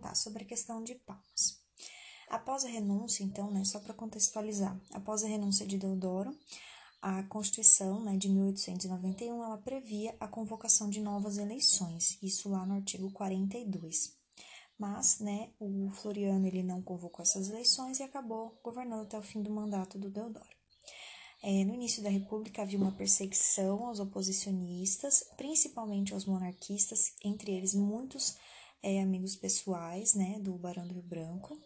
Tá, sobre a questão de Palmas. Após a renúncia, então, né, só para contextualizar, após a renúncia de Deodoro, a Constituição né, de 1891 ela previa a convocação de novas eleições, isso lá no artigo 42. Mas né, o Floriano ele não convocou essas eleições e acabou governando até o fim do mandato do Deodoro. É, no início da República havia uma perseguição aos oposicionistas, principalmente aos monarquistas, entre eles muitos é, amigos pessoais né, do Barão do Rio Branco.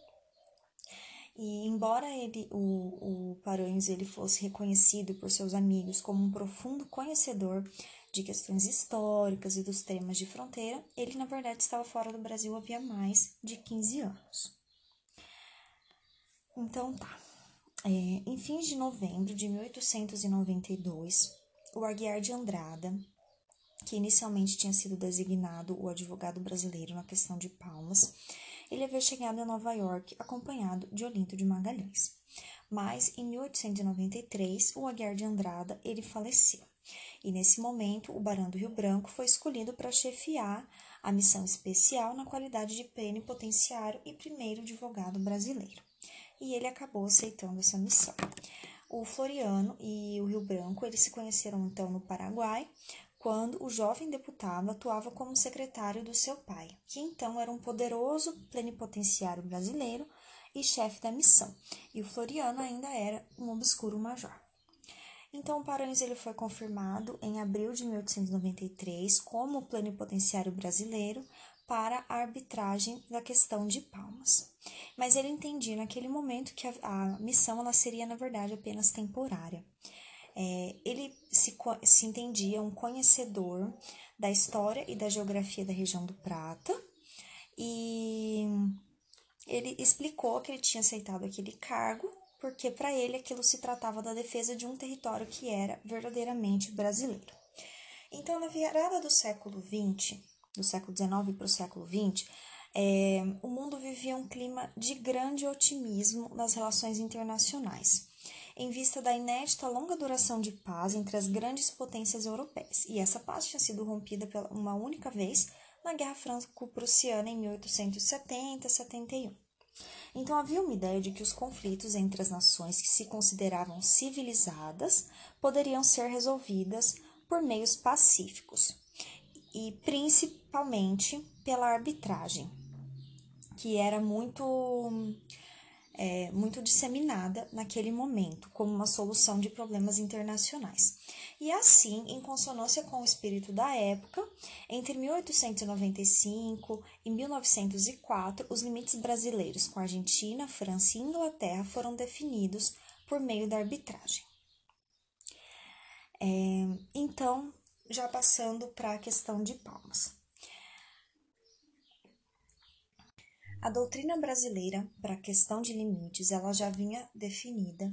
E embora ele, o, o Paranhos ele fosse reconhecido por seus amigos como um profundo conhecedor de questões históricas e dos temas de fronteira, ele na verdade estava fora do Brasil havia mais de 15 anos. Então tá. É, em fins de novembro de 1892, o Aguiar de Andrada, que inicialmente tinha sido designado o advogado brasileiro na questão de Palmas, ele havia chegado a Nova York acompanhado de Olinto de Magalhães. Mas em 1893, o Aguiar de Andrada ele faleceu. E nesse momento, o Barão do Rio Branco foi escolhido para chefiar a missão especial na qualidade de plenipotenciário e primeiro advogado brasileiro e ele acabou aceitando essa missão. O Floriano e o Rio Branco eles se conheceram então no Paraguai, quando o jovem deputado atuava como secretário do seu pai, que então era um poderoso plenipotenciário brasileiro e chefe da missão, e o Floriano ainda era um obscuro major. Então, Paranhos ele foi confirmado em abril de 1893 como plenipotenciário brasileiro para a arbitragem da questão de Palmas. Mas ele entendia naquele momento que a, a missão ela seria, na verdade, apenas temporária. É, ele se, se entendia um conhecedor da história e da geografia da região do Prata e ele explicou que ele tinha aceitado aquele cargo porque para ele aquilo se tratava da defesa de um território que era verdadeiramente brasileiro. Então, na virada do século XX, do século XIX para o século XX, é, o mundo vivia um clima de grande otimismo nas relações internacionais, em vista da inédita longa duração de paz entre as grandes potências europeias. E essa paz tinha sido rompida pela uma única vez na Guerra Franco-Prussiana em 1870-71. Então havia uma ideia de que os conflitos entre as nações que se consideravam civilizadas poderiam ser resolvidas por meios pacíficos e principalmente pela arbitragem, que era muito é, muito disseminada naquele momento como uma solução de problemas internacionais. E assim, em consonância com o espírito da época, entre 1895 e 1904, os limites brasileiros com Argentina, França e Inglaterra foram definidos por meio da arbitragem. É, então, já passando para a questão de palmas. A doutrina brasileira para a questão de limites, ela já vinha definida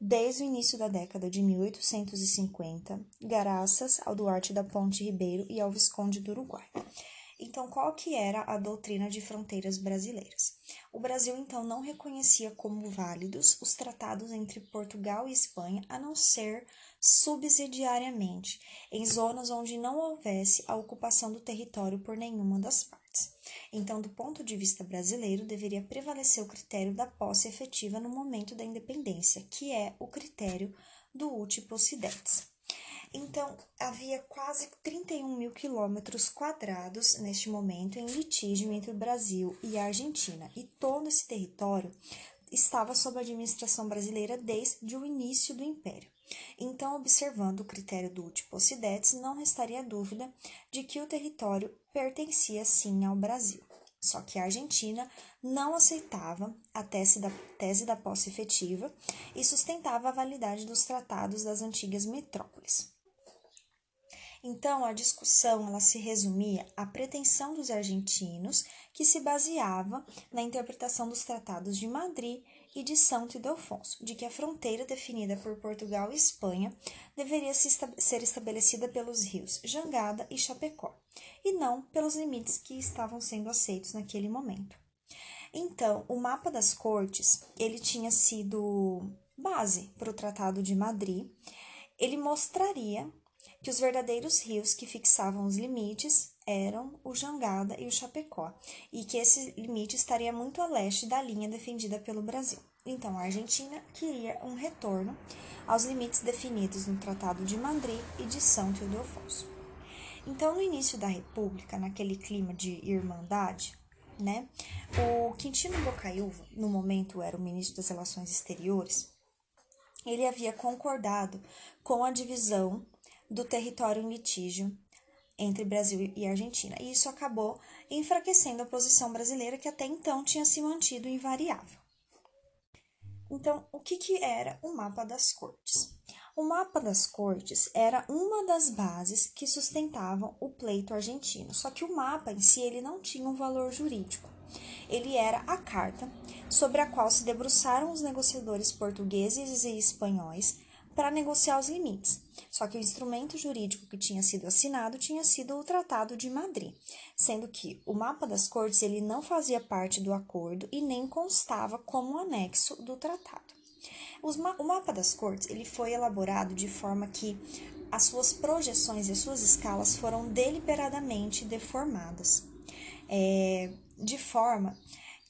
desde o início da década de 1850, graças ao Duarte da Ponte Ribeiro e ao Visconde do Uruguai. Então, qual que era a doutrina de fronteiras brasileiras? O Brasil então não reconhecia como válidos os tratados entre Portugal e Espanha, a não ser subsidiariamente, em zonas onde não houvesse a ocupação do território por nenhuma das partes. Então, do ponto de vista brasileiro, deveria prevalecer o critério da posse efetiva no momento da independência, que é o critério do uti possidetis. Então, havia quase 31 mil quilômetros quadrados neste momento em litígio entre o Brasil e a Argentina, e todo esse território estava sob a administração brasileira desde o início do Império. Então, observando o critério do Utipocidetes, não restaria dúvida de que o território pertencia sim ao Brasil. Só que a Argentina não aceitava a tese da, tese da posse efetiva e sustentava a validade dos tratados das antigas metrópoles. Então, a discussão ela se resumia à pretensão dos argentinos, que se baseava na interpretação dos tratados de Madrid e de Santo Ildefonso, de que a fronteira definida por Portugal e Espanha deveria ser estabelecida pelos rios Jangada e Chapecó, e não pelos limites que estavam sendo aceitos naquele momento. Então, o mapa das cortes, ele tinha sido base para o Tratado de Madrid. Ele mostraria que os verdadeiros rios que fixavam os limites eram o Jangada e o Chapecó, e que esse limite estaria muito a leste da linha defendida pelo Brasil. Então, a Argentina queria um retorno aos limites definidos no Tratado de Madrid e de São Ildefonso. Então, no início da República, naquele clima de irmandade, né, o Quintino Bocaiúva, no momento era o ministro das Relações Exteriores, ele havia concordado com a divisão do território em litígio entre Brasil e Argentina. E isso acabou enfraquecendo a posição brasileira, que até então tinha se mantido invariável. Então, o que, que era o mapa das cortes? O mapa das cortes era uma das bases que sustentavam o pleito argentino, só que o mapa em si ele não tinha um valor jurídico. Ele era a carta sobre a qual se debruçaram os negociadores portugueses e espanhóis para negociar os limites. Só que o instrumento jurídico que tinha sido assinado tinha sido o Tratado de Madrid, sendo que o mapa das cortes ele não fazia parte do acordo e nem constava como anexo do tratado. Ma o mapa das cortes ele foi elaborado de forma que as suas projeções e as suas escalas foram deliberadamente deformadas, é, de forma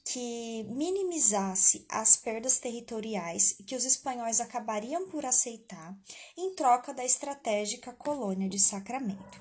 que minimizasse as perdas territoriais que os espanhóis acabariam por aceitar em troca da estratégica colônia de Sacramento.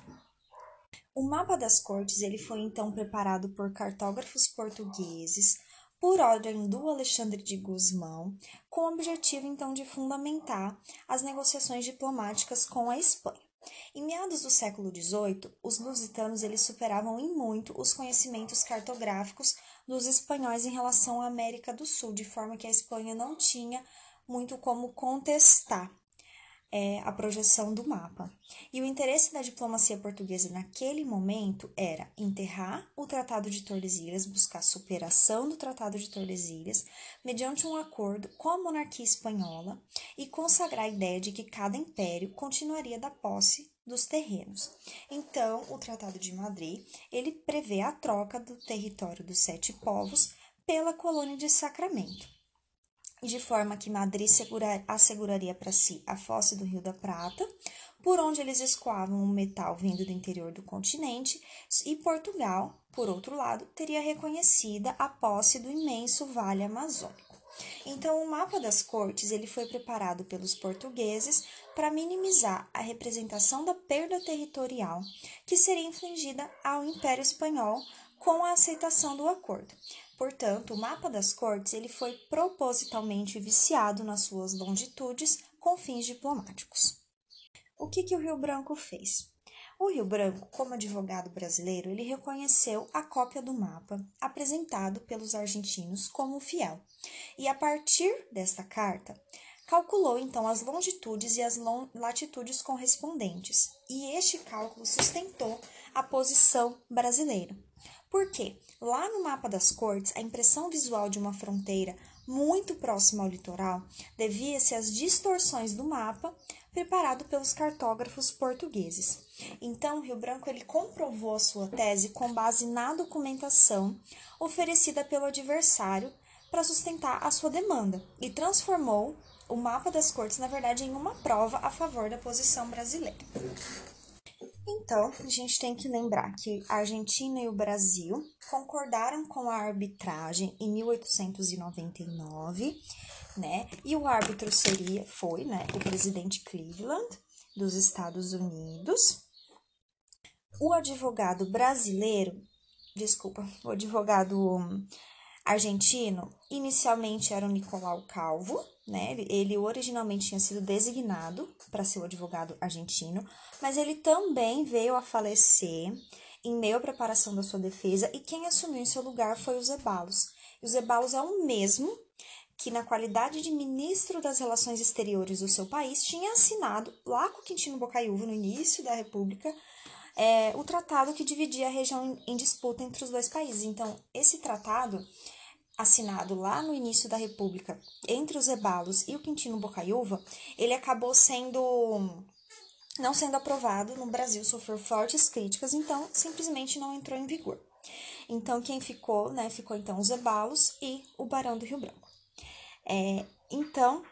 O mapa das cortes ele foi então preparado por cartógrafos portugueses por ordem do Alexandre de Guzmão, com o objetivo então de fundamentar as negociações diplomáticas com a Espanha. Em meados do século XVIII, os lusitanos eles superavam em muito os conhecimentos cartográficos dos espanhóis em relação à América do Sul, de forma que a Espanha não tinha muito como contestar é, a projeção do mapa. E o interesse da diplomacia portuguesa naquele momento era enterrar o Tratado de Tordesilhas, buscar superação do Tratado de Tordesilhas, mediante um acordo com a monarquia espanhola e consagrar a ideia de que cada império continuaria da posse dos terrenos. Então, o Tratado de Madrid, ele prevê a troca do território dos sete povos pela colônia de Sacramento, de forma que Madrid segurar, asseguraria para si a fosse do Rio da Prata, por onde eles escoavam o metal vindo do interior do continente, e Portugal, por outro lado, teria reconhecida a posse do imenso Vale Amazônico. Então, o mapa das cortes ele foi preparado pelos portugueses para minimizar a representação da perda territorial que seria infligida ao Império Espanhol com a aceitação do acordo. Portanto, o mapa das cortes ele foi propositalmente viciado nas suas longitudes com fins diplomáticos. O que, que o Rio Branco fez? O Rio Branco, como advogado brasileiro, ele reconheceu a cópia do mapa apresentado pelos argentinos como fiel. E a partir desta carta, calculou então as longitudes e as latitudes correspondentes. E este cálculo sustentou a posição brasileira. Por quê? Lá no mapa das cortes, a impressão visual de uma fronteira muito próxima ao litoral devia-se às distorções do mapa preparado pelos cartógrafos portugueses. Então, Rio Branco ele comprovou a sua tese com base na documentação oferecida pelo adversário para sustentar a sua demanda e transformou o mapa das cortes, na verdade, em uma prova a favor da posição brasileira. Então, a gente tem que lembrar que a Argentina e o Brasil concordaram com a arbitragem em 1899, né? E o árbitro seria, foi, né, o presidente Cleveland dos Estados Unidos. O advogado brasileiro, desculpa, o advogado argentino inicialmente era o Nicolau Calvo, né? Ele, originalmente tinha sido designado para ser o advogado argentino, mas ele também veio a falecer em meio à preparação da sua defesa e quem assumiu em seu lugar foi o Zebalos. E o Zebalos é o mesmo que, na qualidade de ministro das Relações Exteriores do seu país, tinha assinado, lá com Quintino Bocaiúva, no início da República, é, o tratado que dividia a região em, disputa entre os dois países. Então, esse tratado assinado lá no início da República entre os Ebalos e o Quintino Bocaiúva, ele acabou sendo não sendo aprovado no Brasil, sofreu fortes críticas, então simplesmente não entrou em vigor. Então quem ficou, né, ficou então os Ebalos e o Barão do Rio Branco. É, então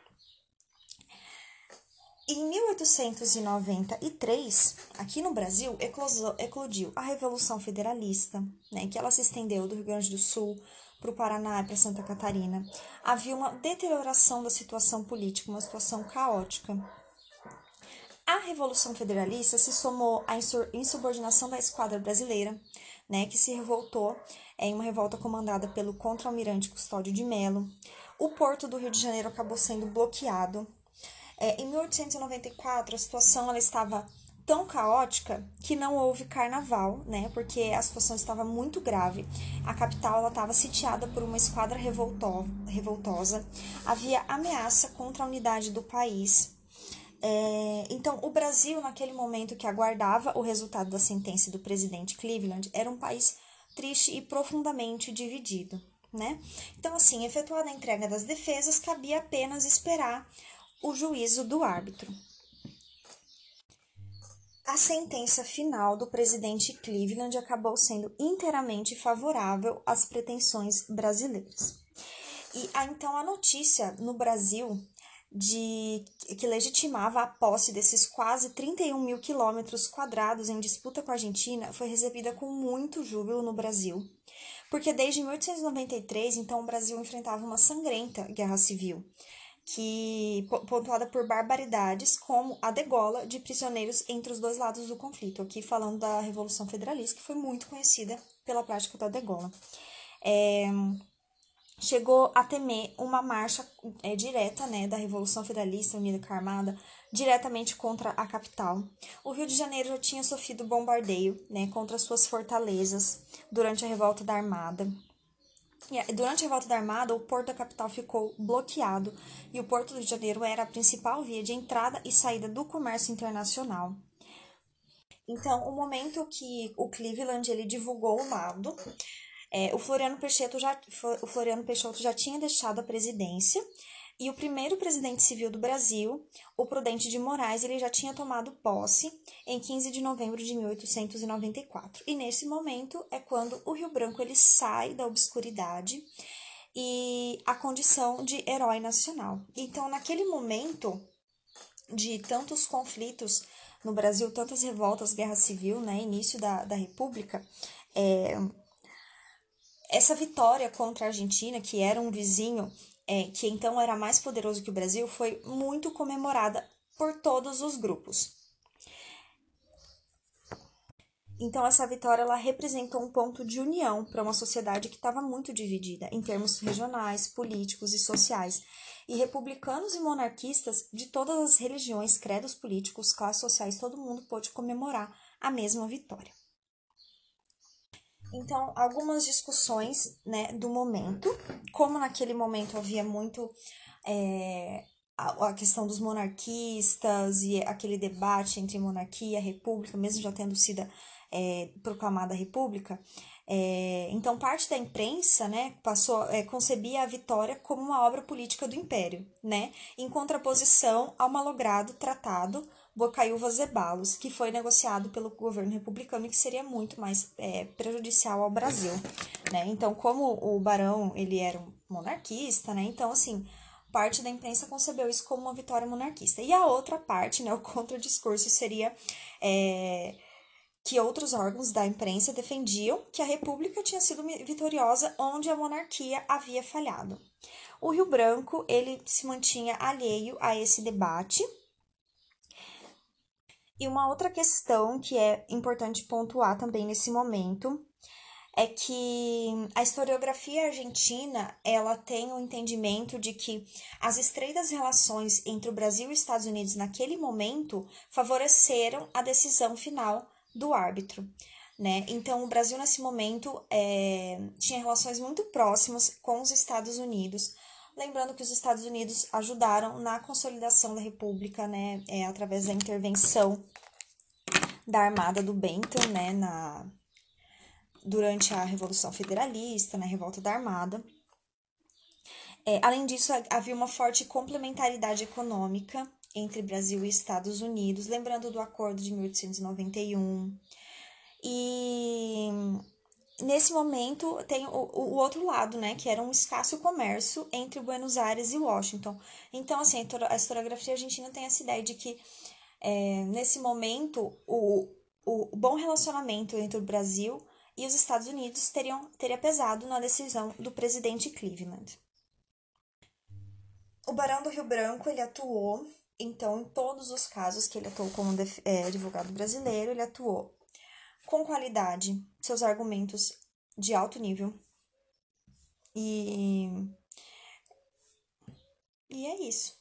Em 1893, aqui no Brasil, eclodiu a Revolução Federalista, né, que ela se estendeu do Rio Grande do Sul para o Paraná e para Santa Catarina. Havia uma deterioração da situação política, uma situação caótica. A Revolução Federalista se somou à insubordinação da esquadra brasileira, né, que se revoltou em uma revolta comandada pelo contra-almirante Custódio de Melo. O porto do Rio de Janeiro acabou sendo bloqueado é, em 1894, a situação ela estava tão caótica que não houve carnaval, né? Porque a situação estava muito grave. A capital ela estava sitiada por uma esquadra revolto revoltosa. Havia ameaça contra a unidade do país. É, então, o Brasil, naquele momento que aguardava o resultado da sentença do presidente Cleveland, era um país triste e profundamente dividido. Né? Então, assim, efetuada a entrega das defesas, cabia apenas esperar o juízo do árbitro. A sentença final do presidente Cleveland acabou sendo inteiramente favorável às pretensões brasileiras. E a, então a notícia no Brasil de que legitimava a posse desses quase 31 mil quilômetros quadrados em disputa com a Argentina foi recebida com muito júbilo no Brasil, porque desde 1893, então, o Brasil enfrentava uma sangrenta guerra civil, que pontuada por barbaridades como a degola de prisioneiros entre os dois lados do conflito, aqui falando da Revolução Federalista, que foi muito conhecida pela prática da degola. É, chegou a temer uma marcha é, direta né, da Revolução Federalista Unida com a Armada diretamente contra a capital. O Rio de Janeiro já tinha sofrido bombardeio né, contra suas fortalezas durante a revolta da Armada. Durante a revolta da Armada, o porto da capital ficou bloqueado e o Porto do Rio de Janeiro era a principal via de entrada e saída do comércio internacional. Então, o momento que o Cleveland ele divulgou o laudo, é, o Floriano Peixoto já o Floriano Peixoto já tinha deixado a presidência e o primeiro presidente civil do Brasil, o Prudente de Moraes, ele já tinha tomado posse em 15 de novembro de 1894. E nesse momento é quando o Rio Branco ele sai da obscuridade e a condição de herói nacional. Então, naquele momento de tantos conflitos no Brasil, tantas revoltas, guerra civil, né, início da, da República, é, essa vitória contra a Argentina, que era um vizinho é, que então era mais poderoso que o Brasil, foi muito comemorada por todos os grupos. Então essa vitória ela representou um ponto de união para uma sociedade que estava muito dividida em termos regionais, políticos e sociais. E republicanos e monarquistas de todas as religiões, credos políticos, classes sociais, todo mundo pôde comemorar a mesma vitória. Então, algumas discussões né, do momento, como naquele momento havia muito é, a, questão dos monarquistas e aquele debate entre monarquia e república, mesmo já tendo sido é, proclamada a república, é, então parte da imprensa né, passou é, concebia a vitória como uma obra política do império, né, em contraposição ao malogrado tratado Bocaiúva Zebalos, que foi negociado pelo governo republicano e que seria muito mais é, prejudicial ao Brasil, né? Então, como o barão ele era um monarquista, né? Então, assim, parte da imprensa concebeu isso como uma vitória monarquista. E a outra parte, né, o contradiscurso seria é, que outros órgãos da imprensa defendiam que a república tinha sido vitoriosa onde a monarquia havia falhado. O Rio Branco, ele se mantinha alheio a esse debate, e uma outra questão que é importante pontuar também nesse momento é que a historiografia argentina ela tem o um entendimento de que as estreitas relações entre o Brasil e os Estados Unidos naquele momento favoreceram a decisão final do árbitro. Né? Então, o Brasil, nesse momento, é, tinha relações muito próximas com os Estados Unidos, Lembrando que os Estados Unidos ajudaram na consolidação da República, né, é, através da intervenção da Armada do Benton, né, na, durante a Revolução Federalista, na Revolta da Armada. É, além disso, havia uma forte complementaridade econômica entre Brasil e Estados Unidos, lembrando do Acordo de 1891. E nesse momento tem o, o outro lado, né, que era um escasso comércio entre Buenos Aires e Washington. Então, assim, a historiografia argentina tem essa ideia de que é, nesse momento o, o bom relacionamento entre o Brasil e os Estados Unidos teriam, teria pesado na decisão do presidente Cleveland. O Barão do Rio Branco ele atuou, então, em todos os casos que ele atuou como é, advogado brasileiro, ele atuou com qualidade, seus argumentos de alto nível. E, e é isso.